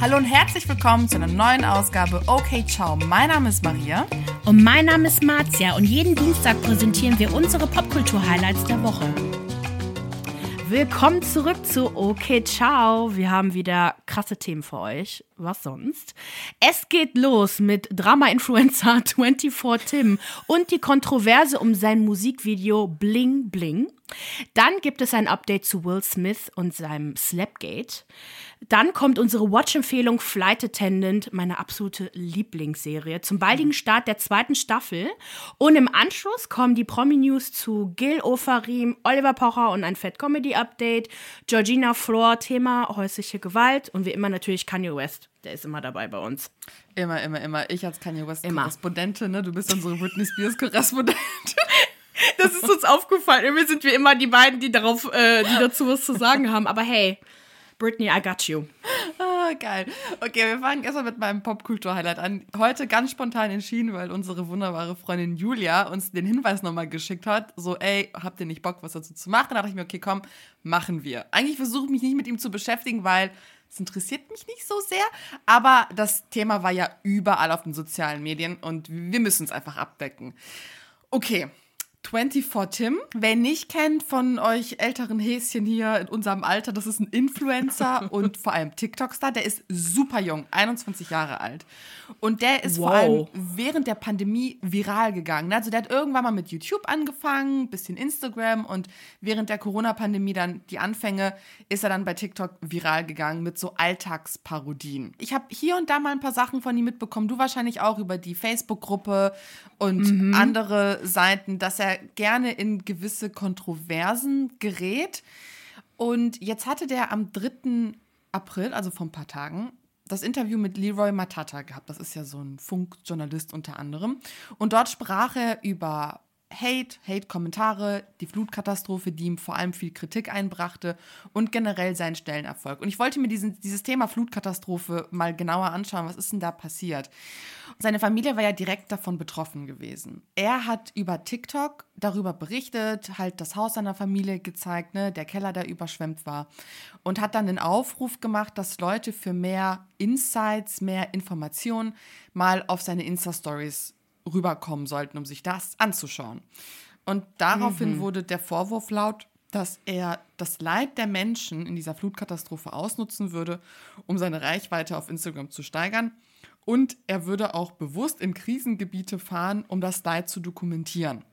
Hallo und herzlich willkommen zu einer neuen Ausgabe Okay Ciao. Mein Name ist Maria. Und mein Name ist Marzia und jeden Dienstag präsentieren wir unsere Popkultur-Highlights der Woche. Willkommen zurück zu Okay Ciao. Wir haben wieder krasse Themen für euch. Was sonst? Es geht los mit Drama-Influencer 24 Tim und die Kontroverse um sein Musikvideo Bling Bling. Dann gibt es ein Update zu Will Smith und seinem Slapgate. Dann kommt unsere Watch-Empfehlung Flight Attendant, meine absolute Lieblingsserie, zum baldigen Start der zweiten Staffel. Und im Anschluss kommen die Promi-News zu Gil Ofarim, Oliver Pocher und ein Fat-Comedy-Update, Georgina Floor, Thema häusliche Gewalt und wie immer natürlich Kanye West. Der ist immer dabei bei uns. Immer, immer, immer. Ich als Kanye West-Korrespondentin, ne? Du bist unsere Britney Spears-Korrespondentin. Das ist uns aufgefallen. Irgendwie sind wir immer die beiden, die darauf, äh, die dazu was zu sagen haben. Aber hey, Britney, I got you. Ah, geil. Okay, wir fangen erstmal mit meinem Popkultur-Highlight an. Heute ganz spontan entschieden, weil unsere wunderbare Freundin Julia uns den Hinweis nochmal geschickt hat. So, ey, habt ihr nicht Bock, was dazu zu machen? Da dachte ich mir, okay, komm, machen wir. Eigentlich versuche ich mich nicht mit ihm zu beschäftigen, weil es interessiert mich nicht so sehr. Aber das Thema war ja überall auf den sozialen Medien und wir müssen es einfach abdecken. Okay, 24 Tim. Wer nicht kennt von euch älteren Häschen hier in unserem Alter, das ist ein Influencer und vor allem TikTok-Star. Der ist super jung, 21 Jahre alt. Und der ist wow. vor allem während der Pandemie viral gegangen. Also der hat irgendwann mal mit YouTube angefangen, bisschen Instagram und während der Corona-Pandemie dann die Anfänge ist er dann bei TikTok viral gegangen mit so Alltagsparodien. Ich habe hier und da mal ein paar Sachen von ihm mitbekommen. Du wahrscheinlich auch über die Facebook-Gruppe und mhm. andere Seiten, dass er gerne in gewisse Kontroversen gerät. Und jetzt hatte der am 3. April, also vor ein paar Tagen, das Interview mit Leroy Matata gehabt. Das ist ja so ein Funkjournalist unter anderem. Und dort sprach er über Hate, Hate-Kommentare, die Flutkatastrophe, die ihm vor allem viel Kritik einbrachte und generell seinen Stellenerfolg. Und ich wollte mir diesen, dieses Thema Flutkatastrophe mal genauer anschauen. Was ist denn da passiert? Seine Familie war ja direkt davon betroffen gewesen. Er hat über TikTok darüber berichtet, halt das Haus seiner Familie gezeigt, ne, der Keller, der überschwemmt war. Und hat dann den Aufruf gemacht, dass Leute für mehr Insights, mehr Informationen mal auf seine Insta-Stories rüberkommen sollten, um sich das anzuschauen. Und daraufhin mhm. wurde der Vorwurf laut, dass er das Leid der Menschen in dieser Flutkatastrophe ausnutzen würde, um seine Reichweite auf Instagram zu steigern. Und er würde auch bewusst in Krisengebiete fahren, um das Leid zu dokumentieren.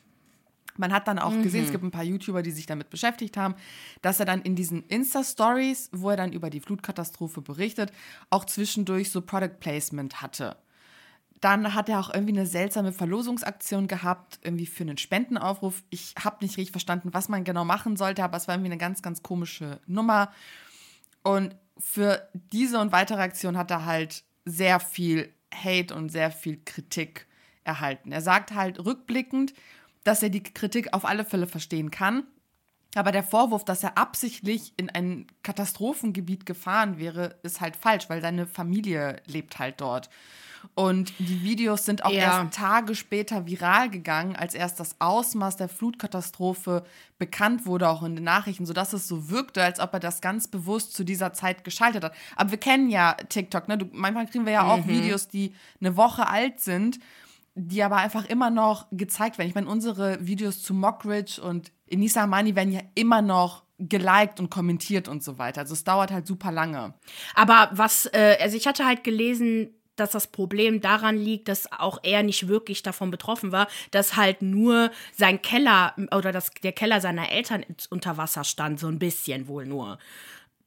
Man hat dann auch mhm. gesehen, es gibt ein paar YouTuber, die sich damit beschäftigt haben, dass er dann in diesen Insta-Stories, wo er dann über die Flutkatastrophe berichtet, auch zwischendurch so Product Placement hatte. Dann hat er auch irgendwie eine seltsame Verlosungsaktion gehabt, irgendwie für einen Spendenaufruf. Ich habe nicht richtig verstanden, was man genau machen sollte, aber es war irgendwie eine ganz, ganz komische Nummer. Und für diese und weitere Aktionen hat er halt sehr viel Hate und sehr viel Kritik erhalten. Er sagt halt rückblickend, dass er die Kritik auf alle Fälle verstehen kann. Aber der Vorwurf, dass er absichtlich in ein Katastrophengebiet gefahren wäre, ist halt falsch, weil seine Familie lebt halt dort. Und die Videos sind auch ja. erst Tage später viral gegangen, als erst das Ausmaß der Flutkatastrophe bekannt wurde, auch in den Nachrichten, sodass es so wirkte, als ob er das ganz bewusst zu dieser Zeit geschaltet hat. Aber wir kennen ja TikTok, ne? Du, manchmal kriegen wir ja auch mhm. Videos, die eine Woche alt sind, die aber einfach immer noch gezeigt werden. Ich meine, unsere Videos zu Mockridge und Inisa Amani werden ja immer noch geliked und kommentiert und so weiter. Also es dauert halt super lange. Aber was, äh, also ich hatte halt gelesen, dass das Problem daran liegt, dass auch er nicht wirklich davon betroffen war, dass halt nur sein Keller oder das, der Keller seiner Eltern unter Wasser stand, so ein bisschen wohl nur.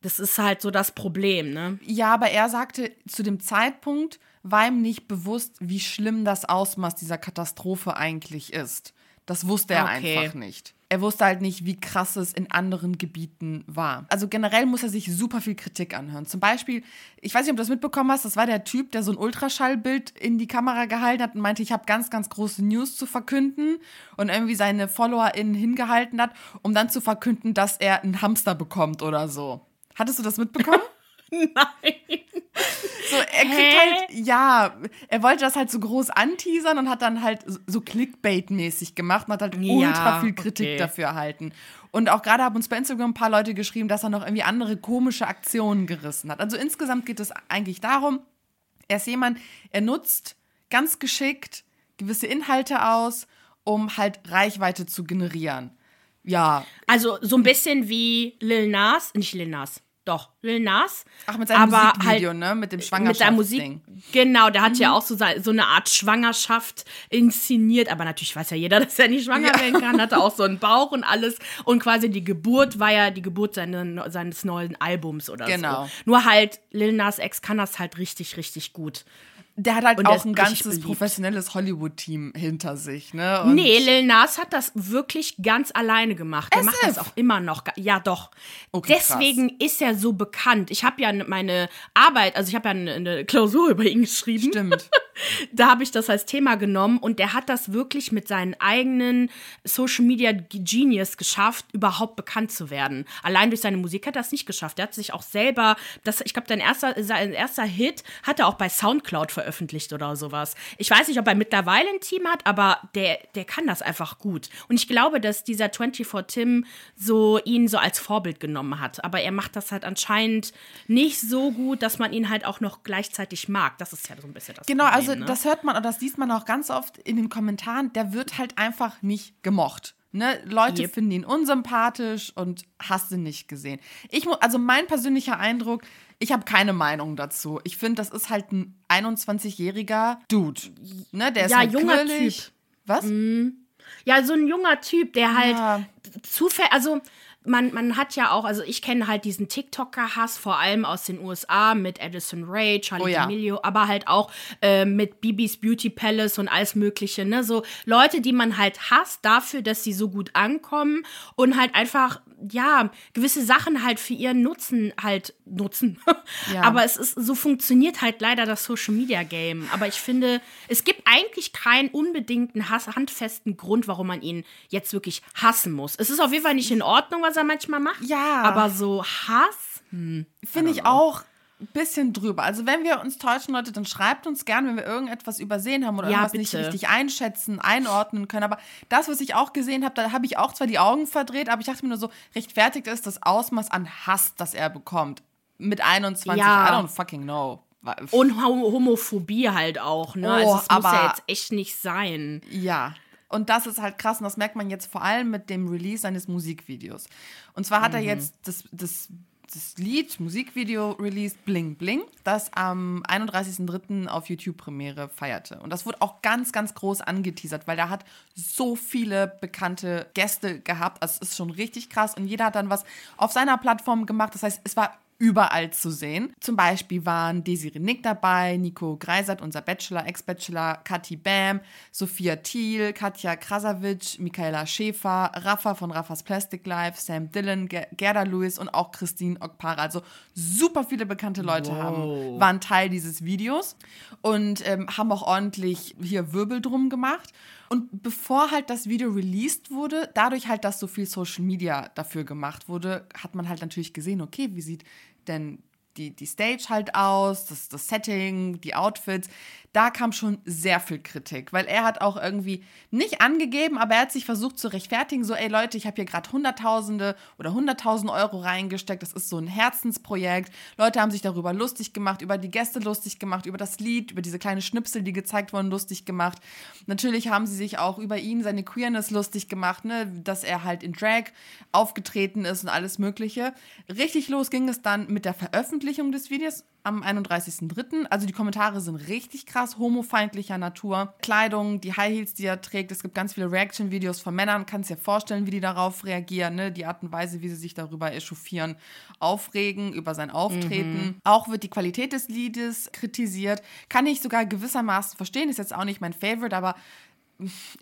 Das ist halt so das Problem, ne? Ja, aber er sagte, zu dem Zeitpunkt war ihm nicht bewusst, wie schlimm das Ausmaß dieser Katastrophe eigentlich ist. Das wusste er okay. einfach nicht er wusste halt nicht, wie krass es in anderen Gebieten war. Also generell muss er sich super viel Kritik anhören. Zum Beispiel, ich weiß nicht, ob du das mitbekommen hast, das war der Typ, der so ein Ultraschallbild in die Kamera gehalten hat und meinte, ich habe ganz, ganz große News zu verkünden und irgendwie seine FollowerInnen hingehalten hat, um dann zu verkünden, dass er einen Hamster bekommt oder so. Hattest du das mitbekommen? Nein. So, er kriegt Hä? halt, ja, er wollte das halt so groß anteasern und hat dann halt so Clickbait-mäßig gemacht und hat halt Ja, ultra viel Kritik okay. dafür erhalten. Und auch gerade haben uns bei Instagram ein paar Leute geschrieben, dass er noch irgendwie andere komische Aktionen gerissen hat. Also insgesamt geht es eigentlich darum, er ist jemand, er nutzt ganz geschickt gewisse Inhalte aus, um halt Reichweite zu generieren. Ja, Also so ein bisschen wie Lil Nas, nicht Lil Nas, doch, Lil Nas. ach, mit seinem aber Musikvideo, halt ne? Mit dem mit seiner Schwangerschaftsding. Musik. Genau, der hat ja auch so, so eine Art Schwangerschaft inszeniert, aber natürlich weiß ja jeder, dass er nicht schwanger Ja. werden kann, hatte auch so einen Bauch und alles und quasi die Geburt war ja die Geburt seine, seines neuen Albums oder Genau. so. Nur halt Lil Nas Ex kann das halt richtig, richtig gut. Der hat halt Und auch ein ganzes professionelles Hollywood-Team hinter sich, ne? Und nee, Lil Nas hat das wirklich ganz alleine gemacht. As macht das auch immer noch. Ja, doch. Okay, Deswegen ist er so bekannt. Ich habe ja meine Arbeit, also ich habe ja eine Klausur über ihn geschrieben. Stimmt. Da habe ich das als Thema genommen und der hat das wirklich mit seinen eigenen Social Media Genius geschafft, überhaupt bekannt zu werden. Allein durch seine Musik hat er es nicht geschafft. Er hat sich auch selber, das, ich glaube, sein erster, sein erster Hit hat er auch bei Soundcloud veröffentlicht oder sowas. Ich weiß nicht, ob er mittlerweile ein Team hat, aber der, der kann das einfach gut. Und ich glaube, dass dieser 24 Tim so ihn so als Vorbild genommen hat. Aber er macht das halt anscheinend nicht so gut, dass man ihn halt auch noch gleichzeitig mag. Das ist ja so ein bisschen das Genau, Problem. also ne? das hört man und das liest man auch ganz oft in den Kommentaren, der wird halt einfach nicht gemocht. Ne? Leute Yep. finden ihn unsympathisch und hast ihn nicht gesehen. Ich also mein persönlicher Eindruck, ich habe keine Meinung dazu. Ich finde, das ist halt ein 21-jähriger Dude. Ne? Der ist Ja, halt junger quirlig. Typ. Was? Ja, so ein junger Typ, der halt Ja. zufällig, also man, man hat ja auch, also ich kenne halt diesen TikToker-Hass, vor allem aus den USA mit Addison Ray, Charlie Oh ja. D'Amelio, aber halt auch äh, mit Bibis Beauty Palace und alles Mögliche, ne? So Leute, die man halt hasst dafür, dass sie so gut ankommen und halt einfach, ja, gewisse Sachen halt für ihren Nutzen halt nutzen. Ja. Aber es ist, so funktioniert halt leider das Social Media Game. Aber ich finde, es gibt eigentlich keinen unbedingten Hass, handfesten Grund, warum man ihn jetzt wirklich hassen muss. Es ist auf jeden Fall nicht in Ordnung, was er manchmal macht. Ja. Aber so Hass? Hm, Finde ich auch bisschen drüber. Also wenn wir uns täuschen, Leute, dann schreibt uns gern, wenn wir irgendetwas übersehen haben oder Ja, irgendwas nicht bitte. richtig einschätzen, einordnen können. Aber das, was ich auch gesehen habe, da habe ich auch zwar die Augen verdreht, aber ich dachte mir nur so, rechtfertigt ist das Ausmaß an Hass, das er bekommt. Mit 21, Ja. I don't fucking know. Und Hom- Homophobie halt auch, ne? Oh, also muss aber- ja jetzt echt nicht sein. Ja. Und das ist halt krass und das merkt man jetzt vor allem mit dem Release seines Musikvideos. Und zwar hat er jetzt das, das, das Lied, Musikvideo released Bling Bling, das am 31.03. auf YouTube Premiere feierte. Und das wurde auch ganz, ganz groß angeteasert, weil da hat so viele bekannte Gäste gehabt. Also es ist schon richtig krass und jeder hat dann was auf seiner Plattform gemacht. Das heißt, es war überall zu sehen. Zum Beispiel waren Desiree Nick dabei, Nico Greisert, unser Bachelor, Ex-Bachelor, Kathi Bam, Sophia Thiel, Katja Krasavic, Michaela Schäfer, Rafa von Raffas Plastic Life, Sam Dillon, Ger Gerda Lewis und auch Christine Okpara. Also super viele bekannte Leute haben, waren Teil dieses Videos und ähm, haben auch ordentlich hier Wirbel drum gemacht. Und bevor halt das Video released wurde, dadurch halt, dass so viel Social Media dafür gemacht wurde, hat man halt natürlich gesehen, okay, wie sieht denn die, die Stage halt aus, das, das Setting, die Outfits. Da kam schon sehr viel Kritik, weil er hat auch irgendwie nicht angegeben, aber er hat sich versucht zu rechtfertigen, so, ey Leute, ich habe hier gerade Hunderttausende oder Hunderttausend Euro reingesteckt, das ist so ein Herzensprojekt. Leute haben sich darüber lustig gemacht, über die Gäste lustig gemacht, über das Lied, über diese kleine Schnipsel, die gezeigt wurden, lustig gemacht. Natürlich haben sie sich auch über ihn, seine Queerness lustig gemacht, ne, dass er halt in Drag aufgetreten ist und alles Mögliche. Richtig los ging es dann mit der Veröffentlichung des Videos am 31.03. Also die Kommentare sind richtig krass, homofeindlicher Natur. Kleidung, die High Heels, die er trägt. Es gibt ganz viele Reaction-Videos von Männern. Kannst dir vorstellen, wie die darauf reagieren. Ne? Die Art und Weise, wie sie sich darüber echauffieren, aufregen, über sein Auftreten. Auch wird die Qualität des Liedes kritisiert. Kann ich sogar gewissermaßen verstehen. Ist jetzt auch nicht mein Favorite, aber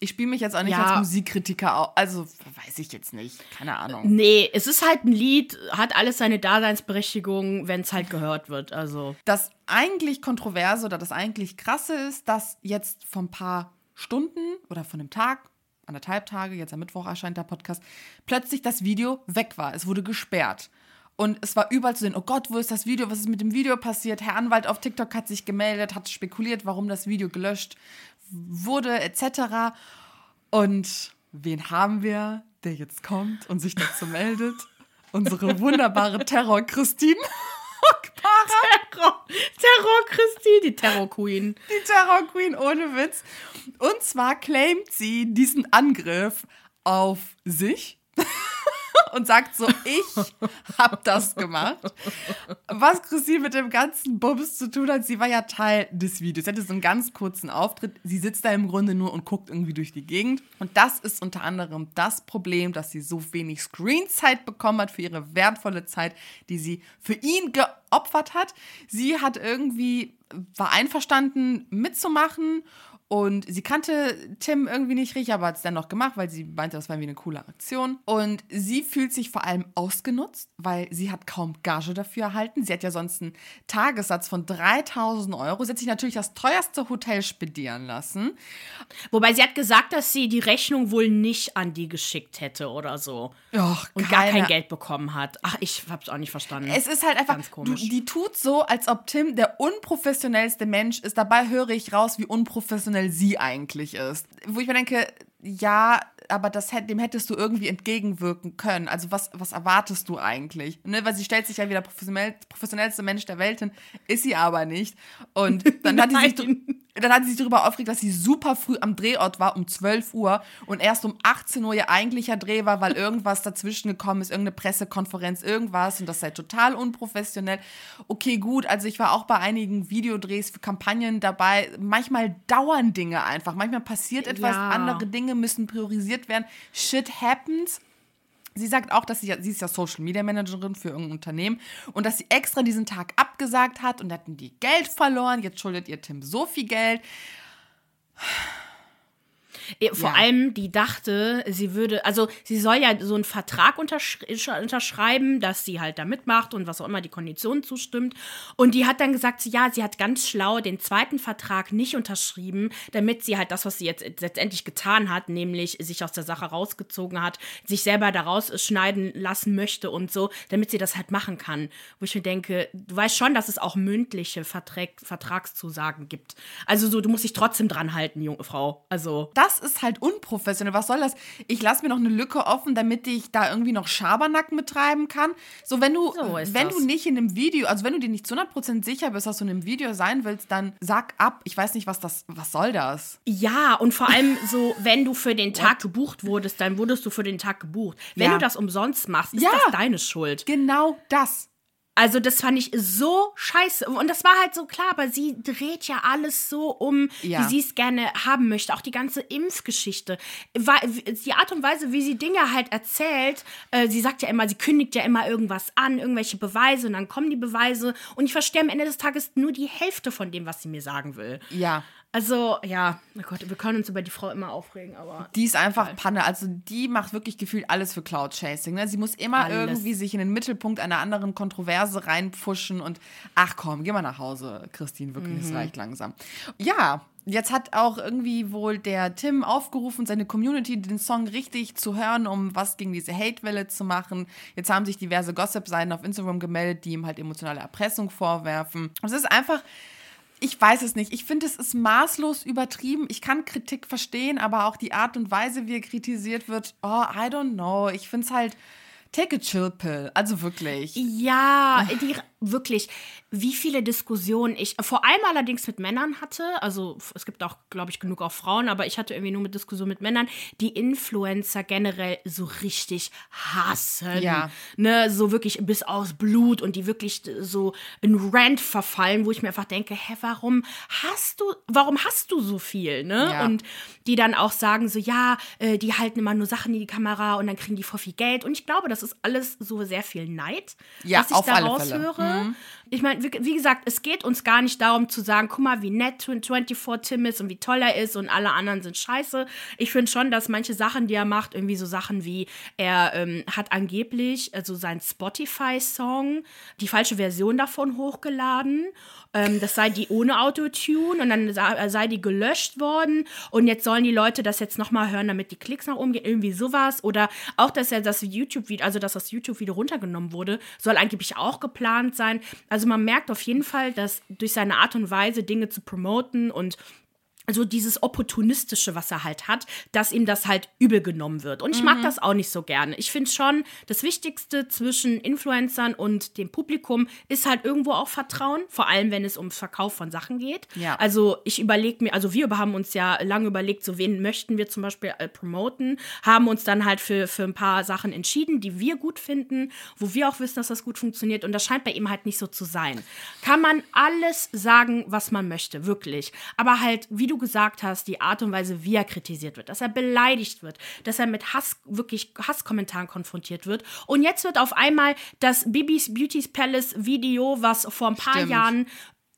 ich spiele mich jetzt auch nicht Ja. als Musikkritiker auf. Also weiß ich jetzt nicht. Keine Ahnung. Nee, es ist halt ein Lied, hat alles seine Daseinsberechtigung, wenn es halt gehört wird. Also. Das eigentlich Kontroverse oder das eigentlich Krasse ist, dass jetzt vor ein paar Stunden oder von einem Tag, anderthalb Tage, jetzt am Mittwoch erscheint der Podcast, plötzlich das Video weg war. Es wurde gesperrt. Und es war überall zu sehen, oh Gott, wo ist das Video? Was ist mit dem Video passiert? Herr Anwalt auf TikTok hat sich gemeldet, hat spekuliert, warum das Video gelöscht wurde, etc. Und wen haben wir, der jetzt kommt und sich dazu meldet? Unsere wunderbare Terror Christine. Terror, Terror Christine, die Terror Queen. Die Terror Queen ohne Witz. Und zwar claimt sie diesen Angriff auf sich und sagt so, ich hab das gemacht. Was Christine mit dem ganzen Bums zu tun hat, sie war ja Teil des Videos. Sie hatte so einen ganz kurzen Auftritt. Sie sitzt da im Grunde nur und guckt irgendwie durch die Gegend. Und das ist unter anderem das Problem, dass sie so wenig Screenzeit bekommen hat für ihre wertvolle Zeit, die sie für ihn geopfert hat. Sie hat irgendwie, war einverstanden mitzumachen und sie kannte Tim irgendwie nicht richtig, aber hat es dann noch gemacht, weil sie meinte, das war irgendwie eine coole Aktion. Und sie fühlt sich vor allem ausgenutzt, weil sie hat kaum Gage dafür erhalten. Sie hat ja sonst einen Tagessatz von 3000 Euro. Sie hat sich natürlich das teuerste Hotel spedieren lassen. Wobei sie hat gesagt, dass sie die Rechnung wohl nicht an die geschickt hätte oder so. Och, und gar kein Geld bekommen hat. Ach, ich hab's auch nicht verstanden. Es ist halt einfach, du, die tut so, als ob Tim der unprofessionellste Mensch ist. Dabei höre ich raus, wie unprofessionell sie eigentlich ist. Wo ich mir denke, ja, aber das, dem hättest du irgendwie entgegenwirken können. Also was, was erwartest du eigentlich? Ne? Weil sie stellt sich ja wieder professionell, professionellste Mensch der Welt hin, ist sie aber nicht. Und dann hat, sie sich, dann hat sie sich darüber aufgeregt, dass sie super früh am Drehort war, um 12 Uhr und erst um 18 Uhr ihr eigentlicher Dreh war, weil irgendwas dazwischen gekommen ist, irgendeine Pressekonferenz, irgendwas und das sei total unprofessionell. Okay, gut, also ich war auch bei einigen Videodrehs für Kampagnen dabei. Manchmal dauern Dinge einfach, manchmal passiert etwas, ja. andere Dinge müssen priorisiert werden. Shit happens. Sie sagt auch, dass sie, sie ist ja Social Media Managerin für irgendein Unternehmen und dass sie extra diesen Tag abgesagt hat und hatten die Geld verloren. Jetzt schuldet ihr Tim so viel Geld. Vor ja. allem, die dachte, sie würde, also sie soll ja so einen Vertrag untersch unterschreiben, dass sie halt da mitmacht und was auch immer die Konditionen zustimmt. Und die hat dann gesagt, ja, sie hat ganz schlau den zweiten Vertrag nicht unterschrieben, damit sie halt das, was sie jetzt letztendlich getan hat, nämlich sich aus der Sache rausgezogen hat, sich selber daraus schneiden lassen möchte und so, damit sie das halt machen kann. Wo ich mir denke, du weißt schon, dass es auch mündliche Vertrag Vertragszusagen gibt. Also so, du musst dich trotzdem dran halten, junge Frau. Also. Das das ist halt unprofessionell. Was soll das? Ich lasse mir noch eine Lücke offen, damit ich da irgendwie noch Schabernack mittreiben kann. So, wenn du, so wenn das. du nicht in einem Video, also wenn du dir nicht zu 100% sicher bist, dass du in einem Video sein willst, dann sag ab. Ich weiß nicht, was das, was soll das? Ja, und vor allem so, wenn du für den Tag gebucht wurdest, dann wurdest du für den Tag gebucht. Wenn ja. du das umsonst machst, ist ja. das deine Schuld. Genau das. Also das fand ich so scheiße. Und das war halt so klar, aber sie dreht ja alles so um, ja. wie sie es gerne haben möchte. Auch die ganze Impfgeschichte. Die Art und Weise, wie sie Dinge halt erzählt, äh, sie sagt ja immer, sie kündigt ja immer irgendwas an, irgendwelche Beweise und dann kommen die Beweise. Und ich verstehe am Ende des Tages nur die Hälfte von dem, was sie mir sagen will. Ja. Also, ja, oh Gott, wir können uns über die Frau immer aufregen, aber. Die ist einfach geil. Panne. Also, die macht wirklich gefühlt alles für Cloud Chasing. Ne? Sie muss immer alles. irgendwie sich in den Mittelpunkt einer anderen Kontroverse reinpfuschen und ach komm, geh mal nach Hause, Christine, wirklich, mhm. es reicht langsam. Ja, Jetzt hat auch irgendwie wohl der Tim aufgerufen, seine Community den Song richtig zu hören, um was gegen diese Hate-Welle zu machen. Jetzt haben sich diverse Gossip-Seiten auf Instagram gemeldet, die ihm halt emotionale Erpressung vorwerfen. Es ist einfach, ich weiß es nicht. Ich finde, es ist maßlos übertrieben. Ich kann Kritik verstehen, aber auch die Art und Weise, wie er kritisiert wird, oh, I don't know. Ich finde es halt Take a chill pill, also wirklich. Ja, die, wirklich, wie viele Diskussionen ich vor allem allerdings mit Männern hatte. Also es gibt auch, glaube ich, genug auch Frauen, aber ich hatte irgendwie nur mit Diskussionen mit Männern, die Influencer generell so richtig hassen. Ja. Ne, so wirklich bis aus Blut und die wirklich so in Rant verfallen, wo ich mir einfach denke, hä, warum hast du, warum hast du so viel, ne? Ja. Und die dann auch sagen so, ja, äh, die halten immer nur Sachen in die Kamera und dann kriegen die voll viel Geld. Und ich glaube, das ist alles so sehr viel Neid, ja, was ich da raushöre. Mhm. Ich meine, wie, wie, gesagt, es geht uns gar nicht darum zu sagen, guck mal, wie nett 24 Tim ist und wie toll er ist und alle anderen sind scheiße. Ich finde schon, dass manche Sachen, die er macht, irgendwie so Sachen wie, er ähm, hat angeblich also sein Spotify-Song, die falsche Version davon hochgeladen ähm, das sei die ohne Autotune und dann sei die gelöscht worden und jetzt sollen die Leute das jetzt nochmal hören, damit die Klicks nach oben gehen, irgendwie sowas. Oder auch, dass er das YouTube-Video, also dass das YouTube-Video runtergenommen wurde, soll angeblich auch geplant sein. Also man merkt auf jeden Fall, dass durch seine Art und Weise Dinge zu promoten und also dieses Opportunistische, was er halt hat, dass ihm das halt übel genommen wird. Und ich mag das auch nicht so gerne. Ich finde schon, das Wichtigste zwischen Influencern und dem Publikum ist halt irgendwo auch Vertrauen, vor allem wenn es um Verkauf von Sachen geht. Ja. Also ich überlege mir, also wir haben uns ja lange überlegt, so wen möchten wir zum Beispiel äh, promoten, haben uns dann halt für, für ein paar Sachen entschieden, die wir gut finden, wo wir auch wissen, dass das gut funktioniert. Und das scheint bei ihm halt nicht so zu sein. Kann man alles sagen, was man möchte, wirklich. Aber halt, wie du gesagt hast, die Art und Weise, wie er kritisiert wird, dass er beleidigt wird, dass er mit Hass, wirklich Hasskommentaren konfrontiert wird. Und jetzt wird auf einmal das Bibis Beauty's Palace Video, was vor ein paar Stimmt. Jahren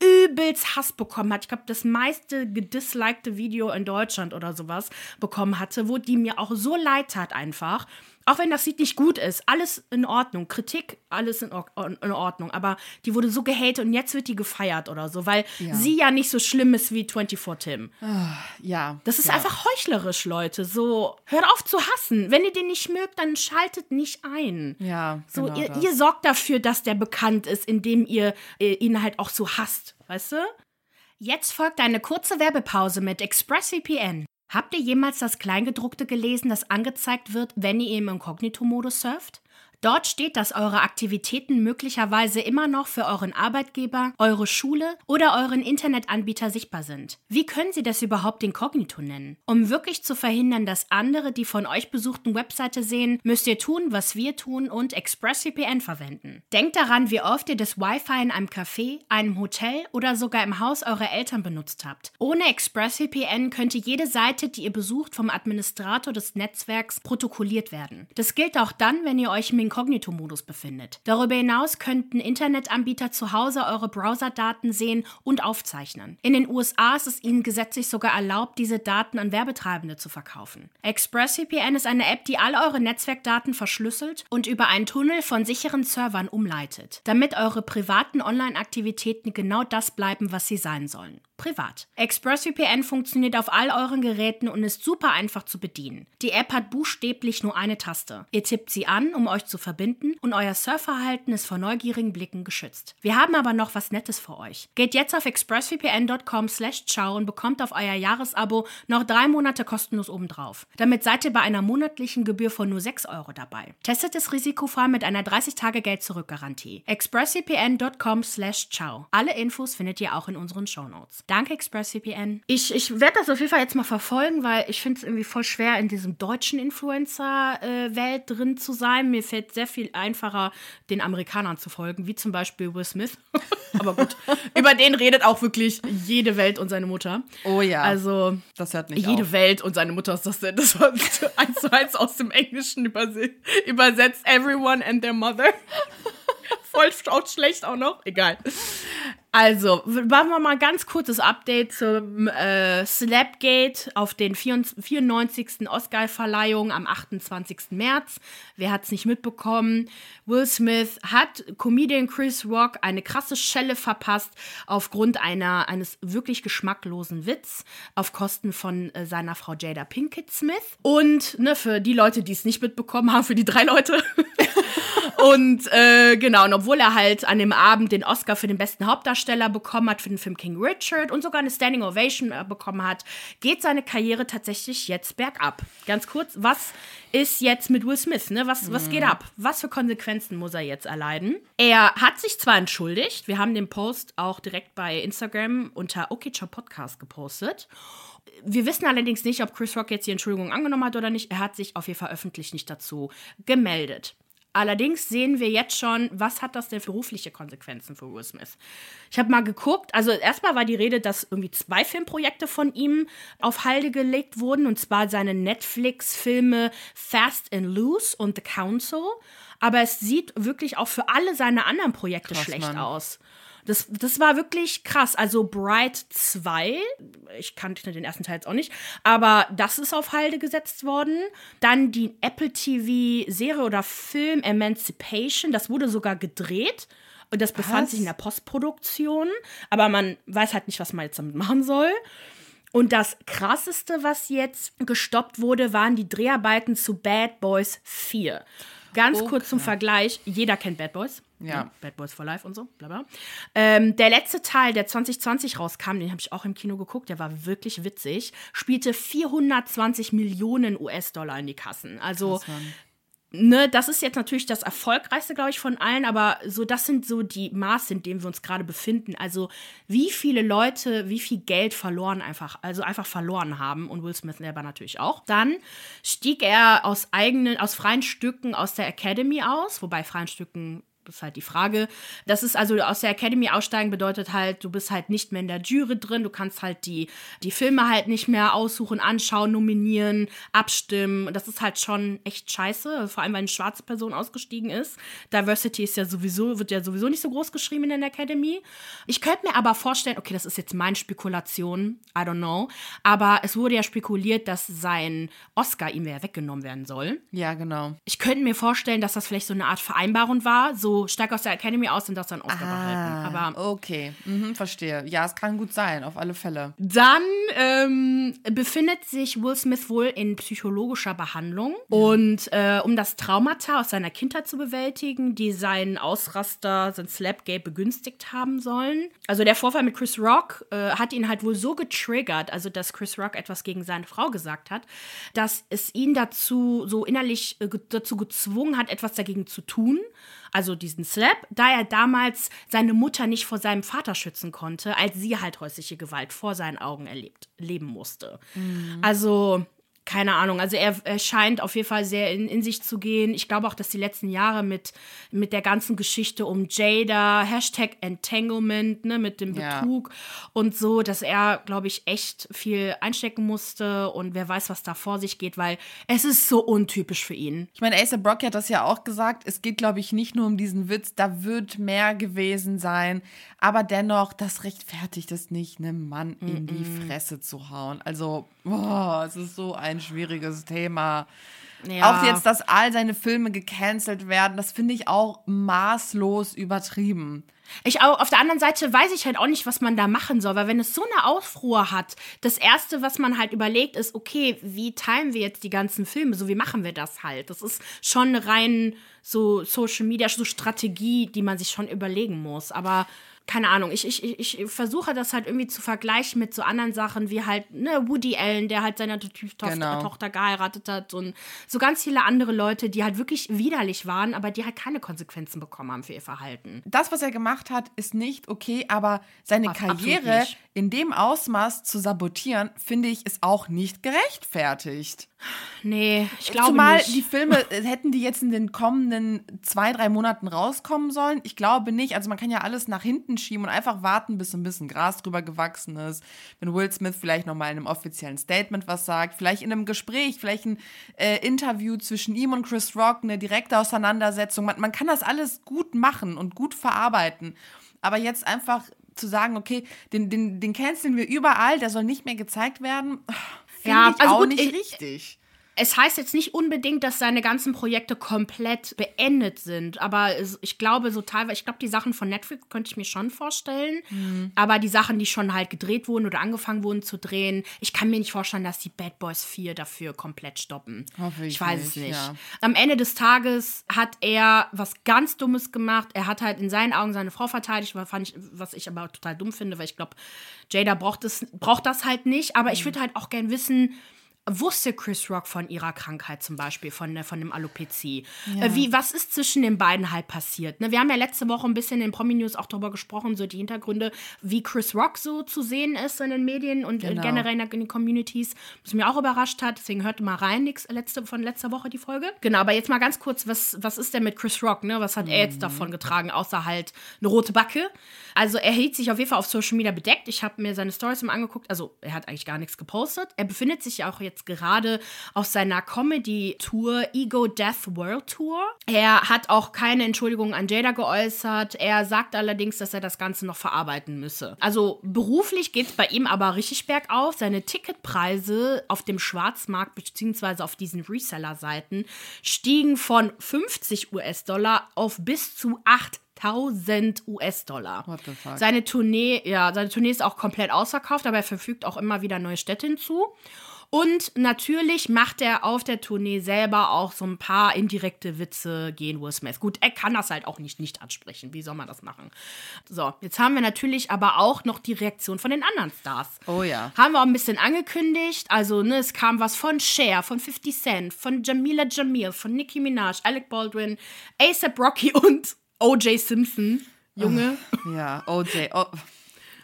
übelst Hass bekommen hat. Ich glaube, das meiste gedislikte Video in Deutschland oder sowas bekommen hatte, wo die mir auch so leid tat einfach. Auch wenn das Lied nicht gut ist, alles in Ordnung. Kritik, alles in, in Ordnung. Aber die wurde so gehatet und jetzt wird die gefeiert oder so, weil Ja. sie ja nicht so schlimm ist wie 24 Tim. Ja. Das ist ja. einfach heuchlerisch, Leute. So, hört auf zu hassen. Wenn ihr den nicht mögt, dann schaltet nicht ein. Ja, So, genau ihr, ihr sorgt dafür, dass der bekannt ist, indem ihr äh, ihn halt auch so hasst, weißt du? Jetzt folgt eine kurze Werbepause mit ExpressVPN. Habt ihr jemals das Kleingedruckte gelesen, das angezeigt wird, wenn ihr im Inkognito-Modus surft? Dort steht, dass eure Aktivitäten möglicherweise immer noch für euren Arbeitgeber, eure Schule oder euren Internetanbieter sichtbar sind. Wie können Sie das überhaupt inkognito nennen? Um wirklich zu verhindern, dass andere die von euch besuchten Webseite sehen, müsst ihr tun, was wir tun und ExpressVPN verwenden. Denkt daran, wie oft ihr das Wi-Fi in einem Café, einem Hotel oder sogar im Haus eurer Eltern benutzt habt. Ohne ExpressVPN könnte jede Seite, die ihr besucht, vom Administrator des Netzwerks protokolliert werden. Das gilt auch dann, wenn ihr euch im Inkognito-Modus befindet. Darüber hinaus könnten Internetanbieter zu Hause eure Browserdaten sehen und aufzeichnen. In den USA ist es ihnen gesetzlich sogar erlaubt, diese Daten an Werbetreibende zu verkaufen. ExpressVPN ist eine App, die all eure Netzwerkdaten verschlüsselt und über einen Tunnel von sicheren Servern umleitet, damit eure privaten Online-Aktivitäten genau das bleiben, was sie sein sollen. Privat. ExpressVPN funktioniert auf all euren Geräten und ist super einfach zu bedienen. Die App hat buchstäblich nur eine Taste. Ihr tippt sie an, um euch zu verbinden und euer Surfverhalten ist vor neugierigen Blicken geschützt. Wir haben aber noch was Nettes für euch. Geht jetzt auf expressvpn.com slash ciao und bekommt auf euer Jahresabo noch drei Monate kostenlos obendrauf. Damit seid ihr bei einer monatlichen Gebühr von nur 6 Euro dabei. Testet es risikofrei mit einer 30-Tage-Geld-Zurück-Garantie. expressvpn.com slash ciao. Alle Infos findet ihr auch in unseren Shownotes. Danke ExpressVPN. Ich, ich werde das auf jeden Fall jetzt mal verfolgen, weil ich finde es irgendwie voll schwer, in diesem deutschen Influencer-Welt drin zu sein. Mir fällt sehr viel einfacher, den Amerikanern zu folgen, wie zum Beispiel Will Smith. Aber gut, über den redet auch wirklich jede Welt und seine Mutter. Oh ja. Also das hört nicht jede auf. Welt und seine Mutter ist das denn. Das war eins zu eins aus dem Englischen überse übersetzt. Everyone and their mother. Voll schaut schlecht auch noch. Egal. Also, machen wir mal ganz kurzes Update zum äh, Slapgate auf den 94. 94. Oscar-Verleihung am 28. März. Wer hat es nicht mitbekommen? Will Smith hat Comedian Chris Rock eine krasse Schelle verpasst aufgrund einer, eines wirklich geschmacklosen Witz auf Kosten von äh, seiner Frau Jada Pinkett Smith. Und ne, für die Leute, die es nicht mitbekommen haben, für die drei Leute. Und äh, genau, und obwohl er halt an dem Abend den Oscar für den besten Hauptdarsteller bekommen hat für den Film King Richard und sogar eine Standing Ovation äh, bekommen hat, geht seine Karriere tatsächlich jetzt bergab. Ganz kurz, was ist jetzt mit Will Smith? Ne? Was, was geht ab? Was für Konsequenzen muss er jetzt erleiden? Er hat sich zwar entschuldigt, wir haben den Post auch direkt bei Instagram unter Okicha Podcast gepostet. Wir wissen allerdings nicht, ob Chris Rock jetzt die Entschuldigung angenommen hat oder nicht. Er hat sich auf jeden Fall öffentlich nicht dazu gemeldet. Allerdings sehen wir jetzt schon, was hat das denn für berufliche Konsequenzen für Will Smith? Ich habe mal geguckt, also erstmal war die Rede, dass irgendwie zwei Filmprojekte von ihm auf Halde gelegt wurden, und zwar seine Netflix-Filme Fast and Loose und The Council. Aber es sieht wirklich auch für alle seine anderen Projekte Krass, schlecht Mann. aus. Das, das war wirklich krass. Also Bright 2, ich kannte den ersten Teil jetzt auch nicht, aber das ist auf Halde gesetzt worden. Dann die Apple TV Serie oder Film Emancipation, das wurde sogar gedreht. Und das befand Was? sich in der Postproduktion, aber man weiß halt nicht, was man jetzt damit machen soll. Und das krasseste, was jetzt gestoppt wurde, waren die Dreharbeiten zu Bad Boys 4. Ganz Oh, kurz zum. Vergleich. Jeder kennt Bad Boys. Ja. Ne? Bad Boys for Life und so, bla bla. Ähm, der letzte Teil, der 2020 rauskam, den habe ich auch im Kino geguckt, der war wirklich witzig, spielte 420 Millionen US-Dollar in die Kassen. Also, Krass. Ne, das ist jetzt natürlich das erfolgreichste, glaube ich, von allen, aber so, das sind so die Maße, in denen wir uns gerade befinden. Also, wie viele Leute, wie viel Geld verloren einfach, also einfach verloren haben und Will Smith selber natürlich auch. Dann stieg er aus eigenen, aus freien Stücken aus der Academy aus, wobei freien Stücken ist halt die Frage. Das ist also aus der Academy aussteigen bedeutet halt, du bist halt nicht mehr in der Jury drin, du kannst halt die, die Filme halt nicht mehr aussuchen, anschauen, nominieren, abstimmen. Das ist halt schon echt scheiße, vor allem weil eine schwarze Person ausgestiegen ist. Diversity ist ja sowieso, wird ja sowieso nicht so groß geschrieben in der Academy. Ich könnte mir aber vorstellen, okay, das ist jetzt meine Spekulation, I don't know, aber es wurde ja spekuliert, dass sein Oscar ihm ja weggenommen werden soll. Ja, genau. Ich könnte mir vorstellen, dass das vielleicht so eine Art Vereinbarung war, so steig aus der Academy aus und das dann Oscar behalten. Aber okay, mhm, verstehe. Ja, es kann gut sein, auf alle Fälle. dann ähm, befindet sich Will Smith wohl in psychologischer Behandlung und äh, um das Traumata aus seiner Kindheit zu bewältigen, die seinen Ausraster, sein Slapgate begünstigt haben sollen. Also der Vorfall mit Chris Rock äh, hat ihn halt wohl so getriggert, also dass Chris Rock etwas gegen seine Frau gesagt hat, dass es ihn dazu so innerlich äh, dazu gezwungen hat, etwas dagegen zu tun. Also diesen Slap, da er damals seine Mutter nicht vor seinem Vater schützen konnte, als sie halt häusliche Gewalt vor seinen Augen erlebt, leben musste. Also, keine Ahnung. Also er, er scheint auf jeden Fall sehr in, in sich zu gehen. Ich glaube auch, dass die letzten Jahre mit, mit der ganzen Geschichte um Jada, Hashtag Entanglement, ne, mit dem Ja. Betrug und so, dass er, glaube ich, echt viel einstecken musste und wer weiß, was da vor sich geht, weil es ist so untypisch für ihn. Ich meine, ASAP Brocky hat das ja auch gesagt. Es geht, glaube ich, nicht nur um diesen Witz. Da wird mehr gewesen sein. Aber dennoch, das rechtfertigt es nicht, einem Mann in die Fresse zu hauen. Also, boah, es ist so ein schwieriges Thema. Ja. Auch jetzt, dass all seine Filme gecancelt werden, das finde ich auch maßlos übertrieben. Ich auch, auf der anderen Seite weiß ich halt auch nicht, was man da machen soll, weil wenn es so eine Aufruhr hat, das erste, was man halt überlegt, ist, okay, wie teilen wir jetzt die ganzen Filme? So, wie machen wir das halt? Das ist schon rein so Social Media, so Strategie, die man sich schon überlegen muss. Aber keine Ahnung, ich, ich, ich, ich versuche das halt irgendwie zu vergleichen mit so anderen Sachen wie halt, ne, Woody Allen, der halt seine Tochter, Genau. Tochter geheiratet hat und so ganz viele andere Leute, die halt wirklich widerlich waren, aber die halt keine Konsequenzen bekommen haben für ihr Verhalten. Das, was er gemacht hat, ist nicht okay, aber seine absolut Karriere in dem Ausmaß zu sabotieren, finde ich, ist auch nicht gerechtfertigt. Nee, ich glaube Zumal nicht. die Filme, äh, hätten die jetzt in den kommenden zwei, drei Monaten rauskommen sollen? Ich glaube nicht. Also man kann ja alles nach hinten schieben und einfach warten, bis ein bisschen Gras drüber gewachsen ist. Wenn Will Smith vielleicht nochmal in einem offiziellen Statement was sagt, vielleicht in einem Gespräch, vielleicht ein äh, Interview zwischen ihm und Chris Rock, eine direkte Auseinandersetzung. Man, man kann das alles gut machen und gut verarbeiten. Aber jetzt einfach zu sagen, okay, den, den, den canceln wir überall, der soll nicht mehr gezeigt werden, finde Ja, ich also auch gut, nicht ich- richtig. Es heißt jetzt nicht unbedingt, dass seine ganzen Projekte komplett beendet sind, aber ich glaube so teilweise, ich glaube die Sachen von Netflix könnte ich mir schon vorstellen, Mhm. aber die Sachen, die schon halt gedreht wurden oder angefangen wurden zu drehen, ich kann mir nicht vorstellen, dass die Bad Boys 4 dafür komplett stoppen. Hoffe ich weiß es nicht, nicht. ja. Am Ende des Tages hat er was ganz Dummes gemacht. Er hat halt in seinen Augen seine Frau verteidigt, ich, was ich aber total dumm finde, weil ich glaube, Jada braucht, es, braucht das halt nicht. Aber Mhm. ich würde halt auch gern wissen, wusste Chris Rock von ihrer Krankheit zum Beispiel, von, der- von dem Alopezie? Äh, Wie, was ist zwischen den beiden halt passiert? Ne? Wir haben ja letzte Woche ein bisschen in Promi-News auch darüber gesprochen, so die Hintergründe, wie Chris Rock so zu sehen ist in den Medien und äh, Genau. generell in, den Communities, was mich auch überrascht hat. Deswegen hört mal rein, nix, letzte, von letzter Woche die Folge. Genau, aber jetzt mal ganz kurz, was, was ist denn mit Chris Rock? Ne? Was hat er jetzt davon getragen, außer halt eine rote Backe? Also er hielt sich auf jeden Fall auf Social Media bedeckt. Ich habe mir seine Stories mal angeguckt. Also er hat eigentlich gar nichts gepostet. Er befindet sich ja auch jetzt gerade auf seiner Comedy-Tour Ego Death World Tour. Er hat auch keine Entschuldigung an Jada geäußert. Er sagt allerdings, dass er das Ganze noch verarbeiten müsse. Also beruflich geht es bei ihm aber richtig bergauf. Seine Ticketpreise auf dem Schwarzmarkt beziehungsweise auf diesen Reseller-Seiten stiegen von 50 US-Dollar auf bis zu 8000 US-Dollar. What the fuck? Seine Tournee, ja, seine Tournee ist auch komplett ausverkauft, aber er verfügt auch immer wieder neue Städte hinzu. Und natürlich macht er auf der Tournee selber auch so ein paar indirekte Witze gegen Will Smith. Gut, er kann das halt auch nicht nicht ansprechen. Wie soll man das machen? So, jetzt haben wir natürlich aber auch noch die Reaktion von den anderen Stars. Oh ja. Haben wir auch ein bisschen angekündigt. Also, ne, es kam was von Cher, von 50 Cent, von Jamila Jamil, von Nicki Minaj, Alec Baldwin, ASAP Rocky und O.J. Simpson. Junge. Ja, OJ. Oh.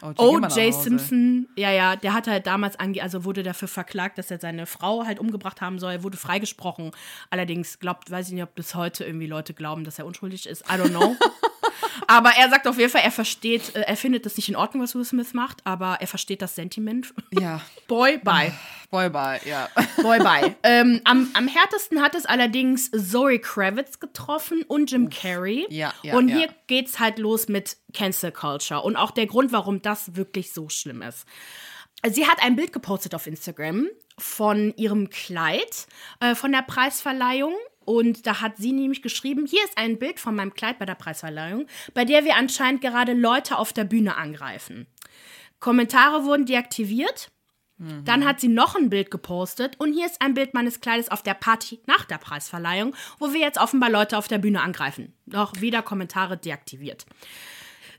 OJ, O.J. Hause. Simpson, ja, ja, der hat halt damals, ange also wurde dafür verklagt, dass er seine Frau halt umgebracht haben soll. Er wurde freigesprochen. Allerdings glaubt, weiß ich nicht, ob bis heute irgendwie Leute glauben, dass er unschuldig ist. I don't know. aber er sagt auf jeden Fall, er versteht, äh, er findet das nicht in Ordnung, was Will Smith macht, aber er versteht das Sentiment. Ja. Boy, bye. Boy, bye, ja. Boy, bye. ähm, am, am härtesten hat es allerdings Zoe Kravitz getroffen und Jim Carrey. Ja, ja, Und ja. hier geht's halt los mit Cancel Culture und auch der Grund, warum das wirklich so schlimm ist. Sie hat ein Bild gepostet auf Instagram von ihrem Kleid äh, von der Preisverleihung. Und da hat sie nämlich geschrieben, hier ist ein Bild von meinem Kleid bei der Preisverleihung, bei der wir anscheinend gerade Leute auf der Bühne angreifen. Kommentare wurden deaktiviert. Dann hat sie noch ein Bild gepostet und hier ist ein Bild meines Kleides auf der Party nach der Preisverleihung, wo wir jetzt offenbar Leute auf der Bühne angreifen. Noch wieder Kommentare deaktiviert.